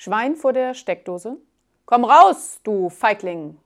Schwein vor der Steckdose. Komm raus, du Feigling!